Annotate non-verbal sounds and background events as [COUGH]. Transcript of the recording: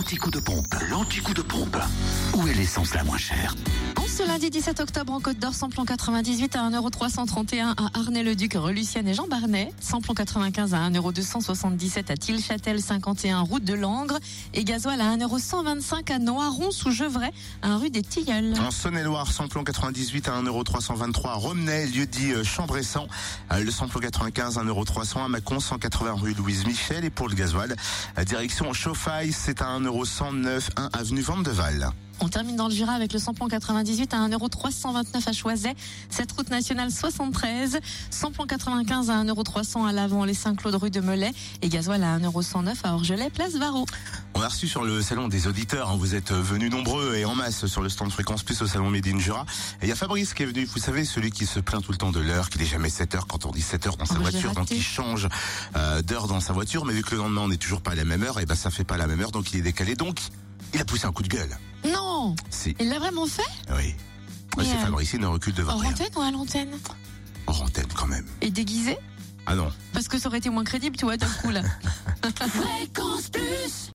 l'anti-coup de pompe. L'anti-coup de pompe. Où est l'essence la moins chère En ce lundi 17 octobre en Côte d'Or, samplon 98 à 1,331€ à Arnay-le-Duc, rue Lucienne et Jean Barnet. Samplon 95 à 1,277€ à Tilchâtel 51 route de Langres. Et gasoil à 1,125€ à Noiron sous Gevrey, à rue des Tilleuls. En Saône-et-Loire, samplon 98 à 1,323€ à Romney, lieu dit euh, Chambressan. Euh, Le samplon 95 à 1,300€ à Mâcon, 180 rue Louise Michel. Et pour le gasoil, à direction Chauffaille, c'est à 1,109€, 1 avenue Vandeval. On termine dans le Jura avec le samplon 98 à 1,329€ à Choiset, cette route nationale 73, samplon 95 à 1,300€ à l'avant les Saint-Claude rue de Melay et gasoil à 1,109€ à Orgelet, place Varro. On a reçu sur le salon des auditeurs, hein, vous êtes venus nombreux et en masse sur le stand Fréquence Plus au salon Made in Jura. Et il y a Fabrice qui est venu, vous savez, celui qui se plaint tout le temps de l'heure, qu'il n'est jamais 7 heures quand on dit 7 heures dans sa Oh, l'ai voiture, donc il change euh, d'heure dans sa voiture, mais vu que le lendemain on n'est toujours pas à la même heure, et ben ça fait pas la même heure, donc il est décalé. Donc il a poussé un coup de gueule. Non Si, Il l'a vraiment fait? Oui. Et, c'est euh, Fabrice, il ne recule devant Hors rien. antenne ou à l'antenne? Hors antenne quand même. Et déguisé? Ah non. Parce que ça aurait été moins crédible, tu vois, d'un coup là. [LAUGHS] [LAUGHS] [LAUGHS] Fréquence Plus